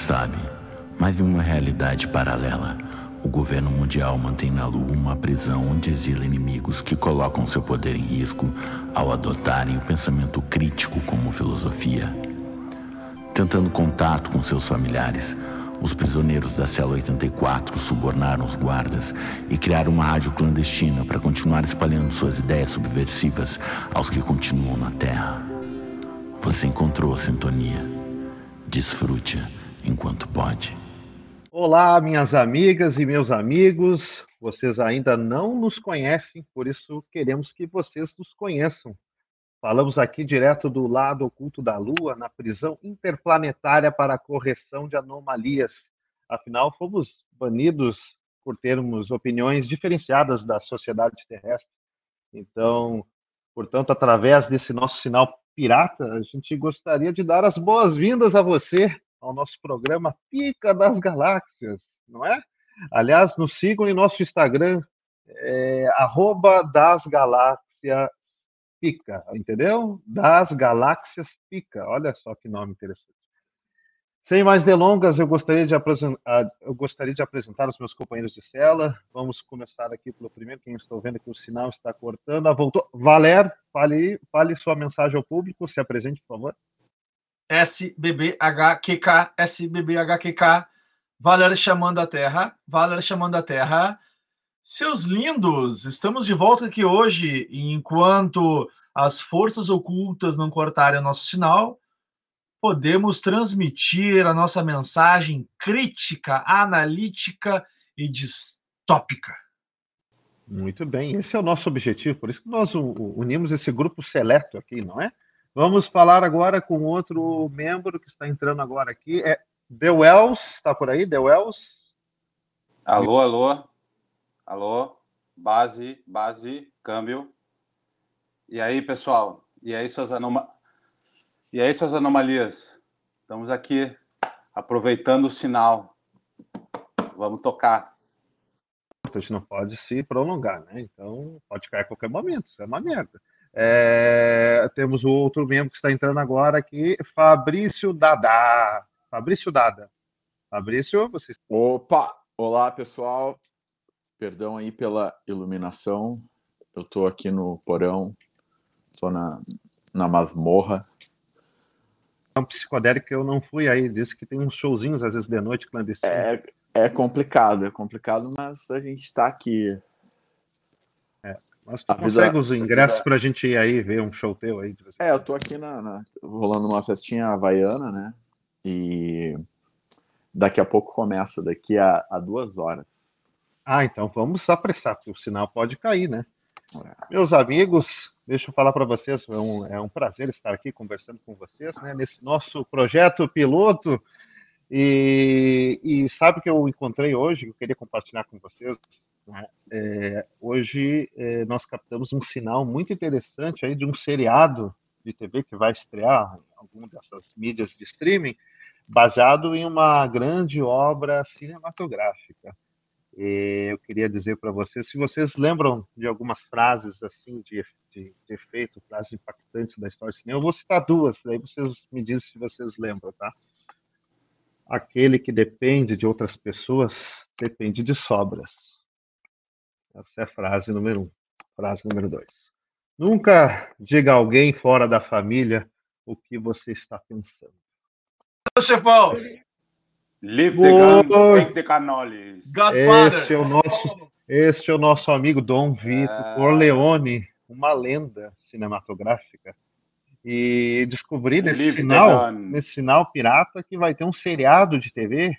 sabe, mas em uma realidade paralela, o governo mundial mantém na Lua uma prisão onde exila inimigos que colocam seu poder em risco ao adotarem o pensamento crítico como filosofia. Tentando contato com seus familiares, os prisioneiros da cela 84 subornaram os guardas e criaram uma rádio clandestina para continuar espalhando suas ideias subversivas aos que continuam na Terra. Você encontrou a sintonia. Desfrute enquanto pode. Olá, minhas amigas e meus amigos. Vocês ainda não nos conhecem, por isso queremos que vocês nos conheçam. Falamos aqui direto do lado oculto da Lua, na prisão interplanetária para a correção de anomalias. Afinal, fomos banidos por termos opiniões diferenciadas da sociedade terrestre. Então, portanto, através desse nosso sinal pirata, a gente gostaria de dar as boas-vindas a você ao nosso programa Pica das Galáxias, não é? Aliás, nos sigam em nosso Instagram, é, Pica, entendeu? Das Galáxias Pica. Olha só que nome interessante. Sem mais delongas, eu gostaria de apresentar, eu gostaria de apresentar os meus companheiros de cela. Vamos começar aqui pelo primeiro, quem estou vendo que o sinal está cortando. Ah, voltou. Valer, fale, fale sua mensagem ao público, se apresente, por favor. SBBHQK, SBBHQK, Valer chamando a Terra, Valer chamando a Terra. Seus lindos, estamos de volta aqui hoje, enquanto as forças ocultas não cortarem o nosso sinal, podemos transmitir a nossa mensagem crítica, analítica e distópica. Muito bem, esse é o nosso objetivo, por isso que nós unimos esse grupo seleto aqui, não é? Vamos falar agora com outro membro que está entrando agora aqui, é The Wells, está por aí, The Wells? Alô, alô. Alô, base, base, câmbio. E aí, pessoal? E aí, suas, anoma... e aí, suas anomalias? Estamos aqui aproveitando o sinal. Vamos tocar. A gente não pode se prolongar, né? Então, pode cair a qualquer momento. Isso é uma merda. É... Temos o outro membro que está entrando agora aqui, Fabrício Dada. Fabrício Dada. Fabrício, você. Opa! Olá, pessoal. Perdão aí pela iluminação. Eu estou aqui no porão, estou na, na masmorra. É um psicodélico que eu não fui aí, disse que tem uns showzinhos às vezes de noite clandestino. É, é complicado, é complicado, mas a gente está aqui. É, mas tu a consegue os ingressos para a gente ir aí ver um show teu aí? É, eu estou aqui na, na, rolando uma festinha havaiana, né? E daqui a pouco começa, daqui a, a duas horas. Ah, então vamos apressar, porque o sinal pode cair, né? Meus amigos, deixa eu falar para vocês, é um, é um prazer estar aqui conversando com vocês, né, nesse nosso projeto piloto. E, e sabe que eu encontrei hoje, eu queria compartilhar com vocês. Né? É, hoje é, nós captamos um sinal muito interessante aí de um seriado de TV que vai estrear em alguma dessas mídias de streaming, baseado em uma grande obra cinematográfica eu queria dizer para vocês, se vocês lembram de algumas frases assim de, de, de efeito, frases impactantes da história do cinema, eu vou citar duas, daí vocês me dizem se vocês lembram, tá? Aquele que depende de outras pessoas depende de sobras. Essa é a frase número um. Frase número dois. Nunca diga a alguém fora da família o que você está pensando. Chefão! Live the the cannolis. Esse é o nosso, esse é o nosso amigo Dom Vito é... Corleone, uma lenda cinematográfica. E descobri nesse final, nesse final pirata que vai ter um seriado de TV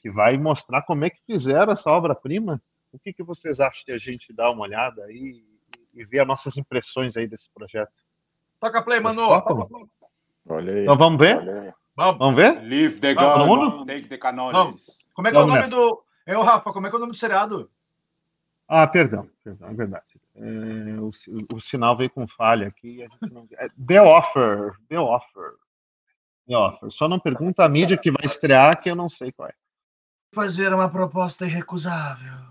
que vai mostrar como é que fizeram essa obra-prima. O que, que vocês acham de a gente dar uma olhada aí e, ver as nossas impressões aí desse projeto? Toca play, mano! Olha aí. Então vamos ver? Vamos, Vamos ver? Leave the gun, take the cannons. Como é que é o nome do. É o Rafa, como é que é o nome do seriado? Ah, perdão, perdão, é verdade. É, o, o, sinal veio com falha aqui. Não... É the Offer, The Offer. The Offer. Só não pergunta a mídia que vai estrear, que eu não sei qual é. Fazer uma proposta irrecusável.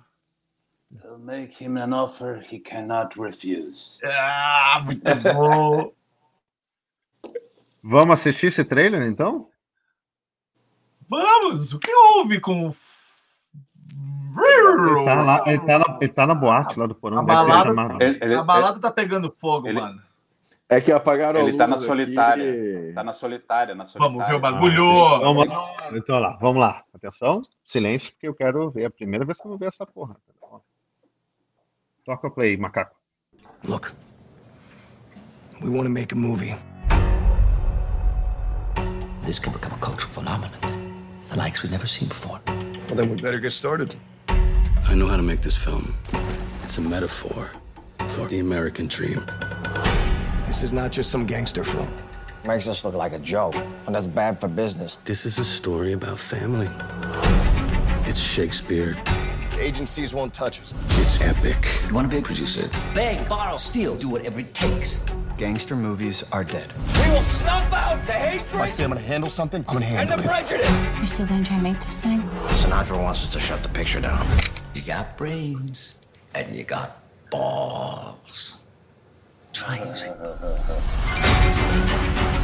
I'll make him an offer he cannot refuse. Ah, muito bom. Vamos assistir esse trailer, então? Vamos! O que houve com. Ele tá, lá, ele, tá na, ele tá na boate lá do porão. A balada, Ele, ele, a balada tá pegando fogo, ele- mano. É que apagaram ele tá na solitária. aqui. Tá na solitária, na solitária. Vamos ver o bagulho! Vamos lá. Então lá, vamos lá. Atenção, silêncio, porque eu quero ver. É a primeira vez que eu vou ver essa porra. Toca o play, macaco. Look, we want to make a movie. This could become a cultural phenomenon, the likes we've never seen before. Well, then we better get started. I know how to make this film. It's a metaphor for the American dream. This is not just some gangster film. Makes us look like a joke, and that's bad for business. This is a story about family. It's Shakespeare. Agencies won't touch us. It's epic. You want to be a producer? Beg, borrow, steal, do whatever it takes. Gangster movies are dead. We will snuff out the If I hatred say I'm gonna handle something, I'm gonna handle and handle the it. prejudice. You still gonna try and make this thing? Sinatra wants us to shut the picture down. You got brains, and you got balls. Try using those.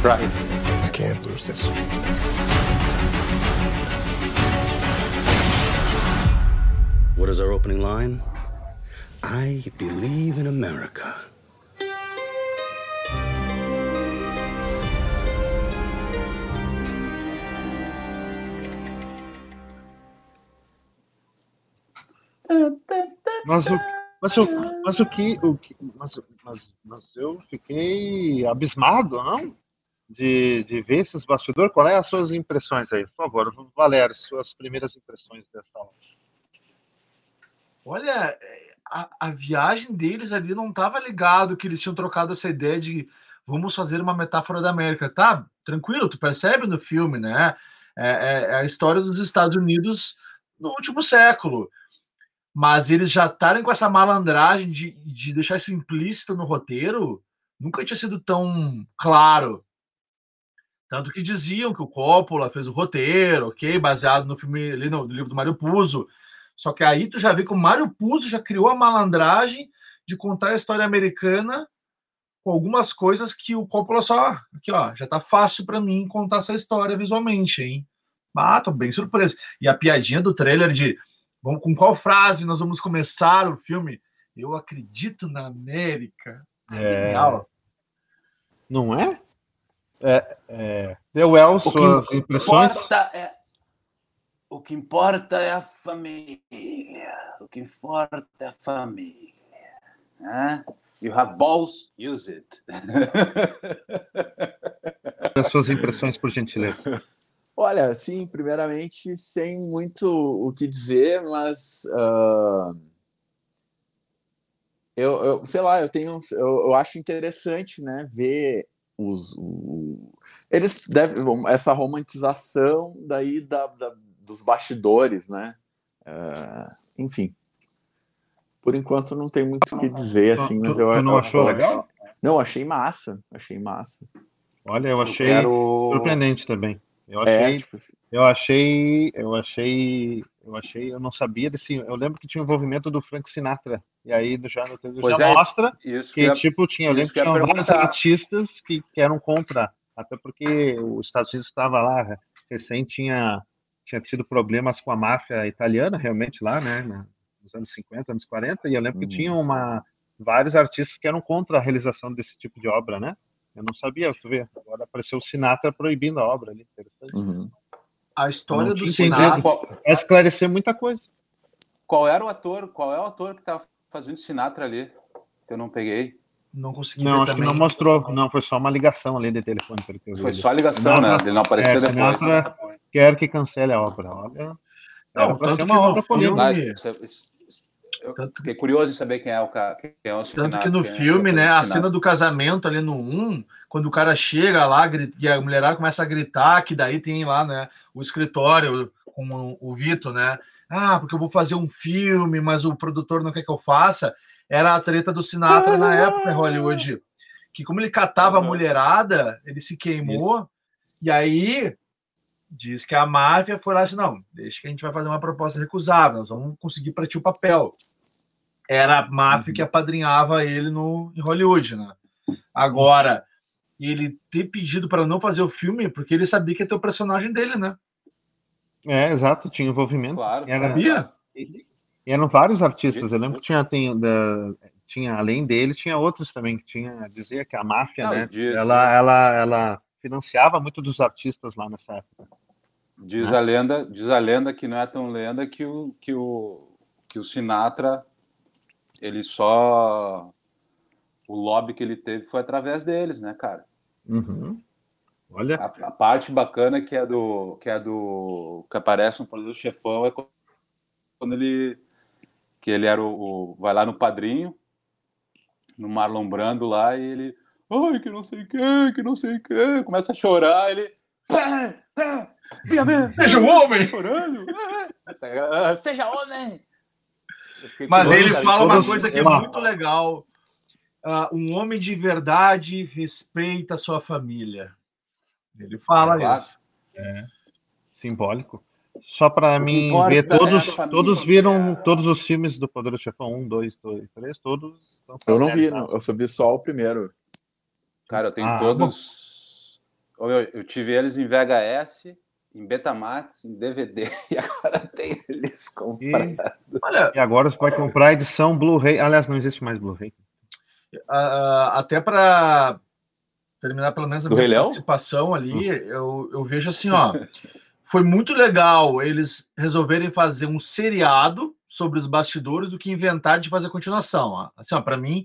Right. I can't lose this. What is our opening line? I believe in America. Mas o, mas o, mas o que. O que mas, mas, mas eu fiquei abismado, não? De, de ver esses bastidores. Qual é as suas impressões aí? Por favor, Valério, suas primeiras impressões dessa aula. Olha, a, a viagem deles ali não estava ligado que eles tinham trocado essa ideia de vamos fazer uma metáfora da América. Tá, tranquilo, tu percebe no filme, né? É, é- é a história dos Estados Unidos no último século. Mas eles já estarem com essa malandragem de, de deixar isso implícito no roteiro, nunca tinha sido tão claro. Tanto que diziam que o Coppola fez o roteiro, ok, baseado no filme ali no, no livro do Mário Puzo. Só que aí tu já vê que o Mário Puzo já criou a malandragem de contar a história americana com algumas coisas que o Coppola só, aqui ó, já tá fácil para mim contar essa história visualmente, hein? Ah, tô bem surpreso. E a piadinha do trailer de vamos com qual frase nós vamos começar o filme? Eu acredito na América. É, Genial. não é? É, é, que suas impressões? importa é o que importa é a família. O que importa é a família. Né? You have balls, use it. As suas impressões, por gentileza. Olha, sim, primeiramente, sem muito o que dizer, mas ah, eu, eu, sei lá, eu tenho, eu, eu acho interessante, né, ver os, o- eles devem, essa romantização daí da, da- dos bastidores, né, Ah, enfim. Por enquanto não tem muito o que dizer, assim, mas eu Tu não achou legal? Não, achei massa, achei massa. Olha, eu achei Quero... surpreendente também. Eu É, achei, tipo, assim, eu achei, eu achei, eu achei, eu não sabia desse. Eu lembro que tinha o envolvimento do Frank Sinatra. E aí já no já é, mostra Isso que que eu- tipo tinha, eu lembro que tinha vários artistas que, que eram contra, até porque os Estados Unidos estava lá recém tinha tinha tido problemas com a máfia italiana realmente lá, né, nos anos 50, anos 40, e eu lembro que Uhum. tinha uma vários artistas que eram contra a realização desse tipo de obra, né? Eu não sabia, tu vê, agora apareceu o Sinatra proibindo a obra ali, interessante. uhum. A história Não do. Sinatra. Vai esclarecer muita coisa. Qual era o ator? Qual é o ator que tá fazendo Sinatra ali? Que eu não peguei. Não consegui Não, ver acho que também. não mostrou, não, foi só uma ligação ali de telefone. que Foi ali. só a ligação, né? Sinatra- Ele não apareceu é, depois. Sinatra quer que cancele a obra. Olha, Não, tanto ser que uma no obra filme- política. Eu Tanto fiquei curioso em saber quem é o cara. Quem é o Tanto que no é filme, ator né, a cena do casamento ali no 1, quando o cara chega lá e a mulherada começa a gritar, que daí tem lá, né, o escritório com o, o Vitor, né? Ah, porque eu vou fazer um filme, mas o produtor não quer que eu faça. Era a treta do Sinatra na época em Hollywood. Que como ele catava a mulherada, ele se queimou, e aí diz que a máfia foi lá e disse, não, deixa que a gente vai fazer uma proposta recusável, nós vamos conseguir para ti o papel era a máfia que apadrinhava ele no, em Hollywood, né? Agora, ele ter pedido para não fazer o filme porque ele sabia que ia ter o personagem dele, né? É, exato, tinha envolvimento. Claro. Era, Sabia? e eram vários artistas. Eu lembro que tinha, tem, da, tinha além dele, tinha outros também que tinha dizia que a máfia, Não, né? diz- ela, ela, ela financiava muito dos artistas lá nessa época. Diz Né? a lenda, diz a lenda que não é tão lenda que o que o que o Sinatra ele só o lobby que ele teve foi através deles, né, cara? Uhum. Olha, A, a parte bacana que é do que é do que aparece no Poderoso Chefão é quando ele que ele era o, o- vai lá no padrinho no Marlon Brando lá e ele ai que não sei o que que não sei o que começa a chorar ele "Pá, pá, minha mãe, Seja um homem! chorando Ah, seja homem Mas ele cara, fala uma coisa que é uma- muito legal. Ah, um homem de verdade respeita a sua família. Ele fala Claro. isso. simbólico. Só para mim importa ver, é todos, família. todos viram todos os filmes do Poderoso Chefão 1, 2, 2, 3, todos. Eu não vi, não. eu só vi só o primeiro. Cara, eu tenho Ah, todos. Meu, Eu tive eles em VHS, em Betamax, em DVD, e agora tem eles comprados. Olha, E agora você vai comprar a edição Blu-ray. Aliás, não existe mais Blu-ray. ah, até para terminar pelo menos a Do minha Rei Leão? participação ali, eu, eu vejo assim, ó. Foi muito legal eles resolverem fazer um seriado sobre os bastidores do que inventar de fazer continuação. ó. Assim, para mim,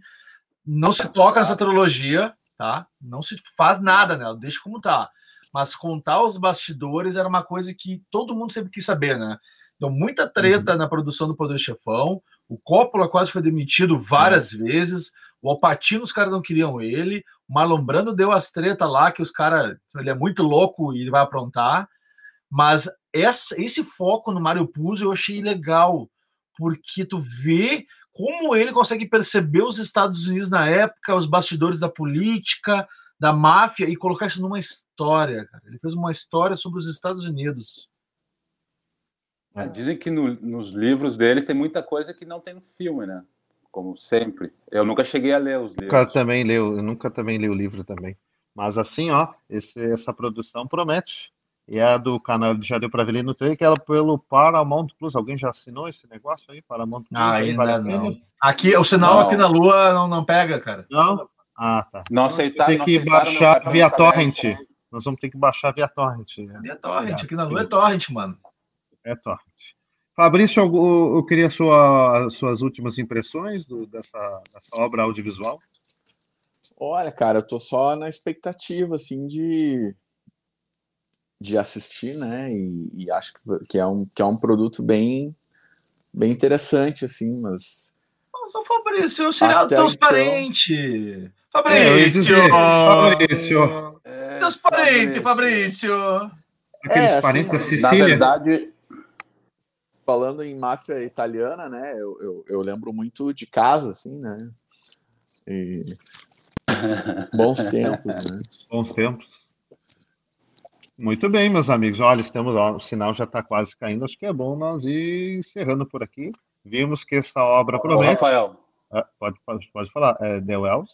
não se toca nessa trilogia, tá? Não se faz nada nela, deixa como tá. Mas contar os bastidores era uma coisa que todo mundo sempre quis saber, né? Deu muita treta na produção do Poder Chefão. O Coppola quase foi demitido várias vezes. O Alpatino, os caras não queriam ele. O Marlon Brando deu as tretas lá, que os caras. Ele é muito louco e ele vai aprontar. Mas essa, esse foco no Mário Puzo eu achei legal, porque tu vê como ele consegue perceber os Estados Unidos na época, os bastidores da política, da máfia, e colocar isso numa história. Cara. Ele fez uma história sobre os Estados Unidos. É, Dizem que no- nos livros dele tem muita coisa que não tem no filme, né? Como sempre. Eu nunca cheguei a ler os Nunca livros. também leu, eu nunca também li o livro também. Mas assim, ó, esse- essa produção promete. E é a do canal de Já Deu Pra Ver no trailer, que ela pelo Paramount Plus. Alguém já assinou esse negócio aí? Paramount Plus? Ah, aí, ainda vale não. Aqui, o sinal Não. aqui na Lua não, não pega, cara. Não? Ah, tá. Não aceitaram. Tem não que baixar cartão via torrent. Nós vamos ter que baixar via torrent. É, É torrent, aqui na Lua é torrent, mano. é torrent. Fabrício, eu, eu queria sua, suas últimas impressões do- dessa, dessa obra audiovisual. Olha, cara, eu tô só na expectativa, assim, de, de assistir, né? E, e acho que, que, é um, que é um produto bem, bem interessante, assim, mas Nossa, Fabrício, o Até transparente. É, eu ia Fabrício! Fabrício. É, Transparente, Fabrício. É, assim, Na verdade, falando em máfia italiana, né? Eu, eu, eu lembro muito de casa, assim, né? E... Bons tempos, né? Bons tempos. Muito bem, meus amigos. Olha, estamos, ó, o sinal já está quase caindo. Acho que é bom nós ir encerrando por aqui. Vimos que essa obra ô, promete. Rafael, Ah, pode, pode, pode falar. É The Wells.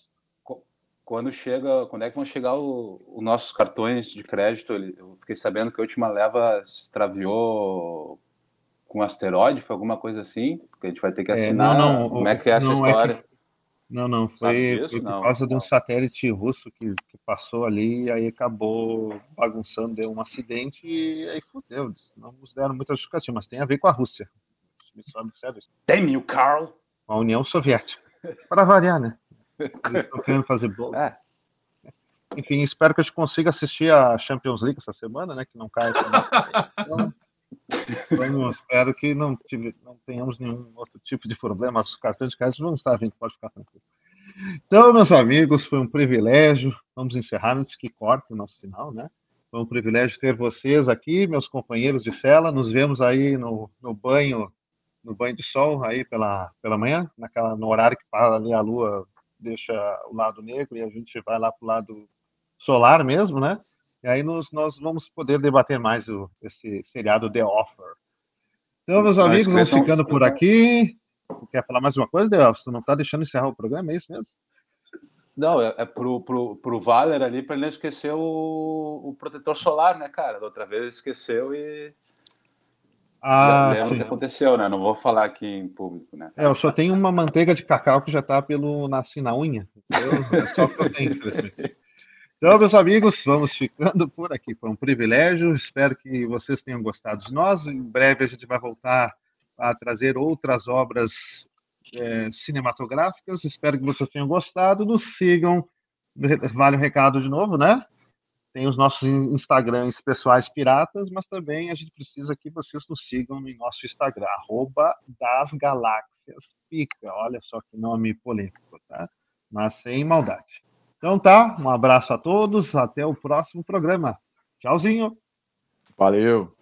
quando chega, quando é que vão chegar os nossos cartões de crédito? Eu fiquei sabendo que a última leva extraviou com um asteroide, foi alguma coisa assim, que a gente vai ter que É, assinar. não, não, Como é que é essa não é história? que- Não, não, foi, foi por Não, causa de um não. satélite russo que, que passou ali e aí acabou bagunçando, deu um acidente e aí fudeu. Não nos deram muita justificativa, mas tem a ver com a Rússia. Damn you, Carl! A União Soviética. Para variar, né? Eles estão querendo fazer bolo. É. Enfim, espero que a gente consiga assistir a Champions League essa semana, né? Que não caia. Então, espero que não, tive- não tenhamos nenhum outro tipo de problema. Os cartões de crédito vão estar vindo, pode ficar tranquilo. Então, meus amigos, foi um privilégio. Vamos encerrar antes que corte o nosso final, né? Foi um privilégio ter vocês aqui, meus companheiros de cela. Nos vemos aí no, no banho, no banho de sol aí pela, pela manhã, naquela, no horário que para ali a lua deixa o lado negro e a gente vai lá para o lado solar mesmo, né? E aí nos, nós vamos poder debater mais o, esse seriado The Offer. Então, meus Não amigos, vamos ficando por aqui. Quer falar mais uma coisa, Delcio? Tu não está deixando encerrar o programa, é isso mesmo? Não, é, é pro, pro, pro Valer ali para ele não esquecer o, o protetor solar, né, cara? Da outra vez ele esqueceu e Ah, lembra o que aconteceu, né? Não vou falar aqui em público, né? É, eu só tenho uma manteiga de cacau que já está pelo nasci na unha. É só o que eu tenho, infelizmente. Então, meus amigos, vamos ficando por aqui. Foi um privilégio. Espero que vocês tenham gostado de nós. Em breve a gente vai voltar a trazer outras obras é, cinematográficas. Espero que vocês tenham gostado. Nos sigam. Vale o recado de novo, né? Tem os nossos Instagrams pessoais piratas, mas também a gente precisa que vocês nos sigam no nosso Instagram, arroba das galáxias pica. Olha só que nome polêmico, tá? Mas sem maldade. Então tá, um abraço a todos, até o próximo programa. Tchauzinho. Valeu.